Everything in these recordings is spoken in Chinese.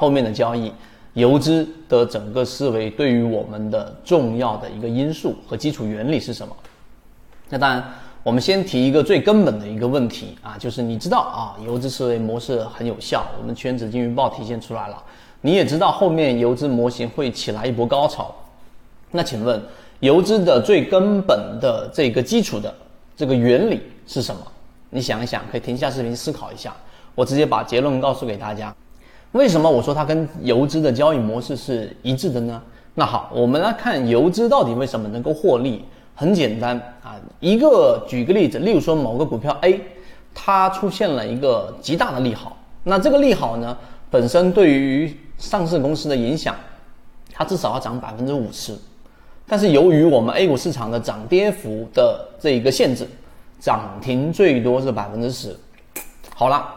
后面的交易，游资的整个思维对于我们的重要的一个因素和基础原理是什么？那当然，我们先提一个最根本的一个问题啊，就是你知道啊，游资思维模式很有效，我们圈子金鱼报体现出来了。你也知道后面游资模型会起来一波高潮。那请问，游资的最根本的这个基础的这个原理是什么？你想一想，可以停下视频思考一下。我直接把结论告诉给大家。为什么我说它跟游资的交易模式是一致的呢？那好，我们来看游资到底为什么能够获利。很简单啊，一个举个例子，例如说某个股票 A，它出现了一个极大的利好，那这个利好呢，本身对于上市公司的影响，它至少要涨百分之五十，但是由于我们 A 股市场的涨跌幅的这一个限制，涨停最多是百分之十。好了，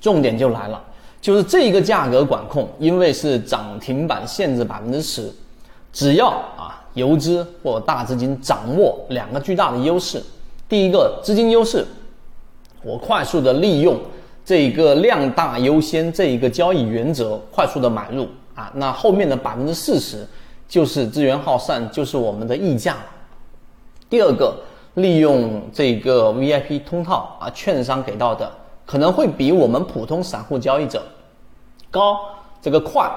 重点就来了，就是这一个价格管控，因为是涨停板限制百分之十，只要啊。游资或大资金掌握两个巨大的优势，第一个资金优势，我快速的利用这一个量大优先这一个交易原则，快速的买入啊，那后面的百分之四十就是资源耗散，就是我们的溢价。第二个，利用这个 VIP 通道啊，券商给到的可能会比我们普通散户交易者高这个快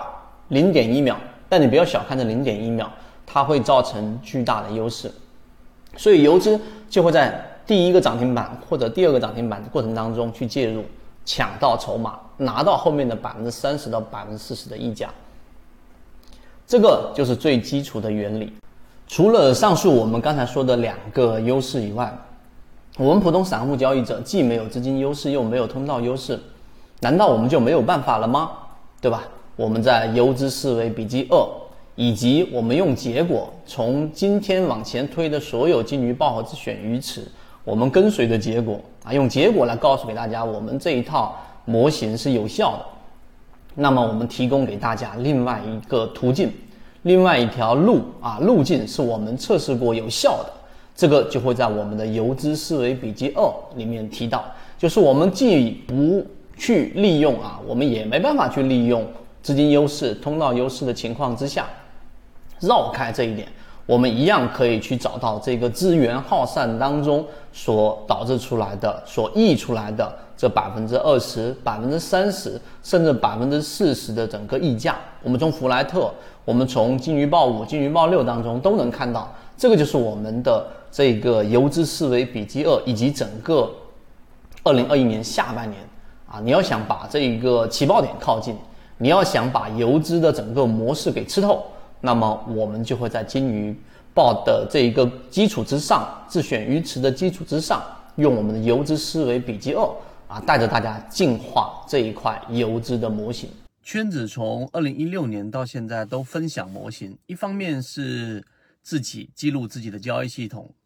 零点一秒，但你不要小看这零点一秒。它会造成巨大的优势，所以游资就会在第一个涨停板或者第二个涨停板的过程当中去介入，抢到筹码，拿到后面的百分之三十到百分之四十的溢价。这个就是最基础的原理。除了上述我们刚才说的两个优势以外，我们普通散户交易者既没有资金优势，又没有通道优势，难道我们就没有办法了吗？对吧？我们在游资思维笔记二。以及我们用结果从今天往前推的所有金鱼报和自选鱼池，我们跟随的结果啊，用结果来告诉给大家，我们这一套模型是有效的。那么我们提供给大家另外一个途径，另外一条路啊，路径是我们测试过有效的，这个就会在我们的游资思维笔记二里面提到，就是我们既不去利用啊，我们也没办法去利用资金优势、通道优势的情况之下。绕开这一点，我们一样可以去找到这个资源耗散当中所导致出来的、所溢出来的这百分之二十、百分之三十，甚至百分之四十的整个溢价。我们从弗莱特，我们从金鱼报五、金鱼报六当中都能看到，这个就是我们的这个游资思维笔记二，以及整个二零二一年下半年啊，你要想把这一个起爆点靠近，你要想把游资的整个模式给吃透。那么我们就会在金鱼报的这一个基础之上，自选鱼池的基础之上，用我们的游资思维笔记二啊，带着大家进化这一块游资的模型。圈子从二零一六年到现在都分享模型，一方面是自己记录自己的交易系统，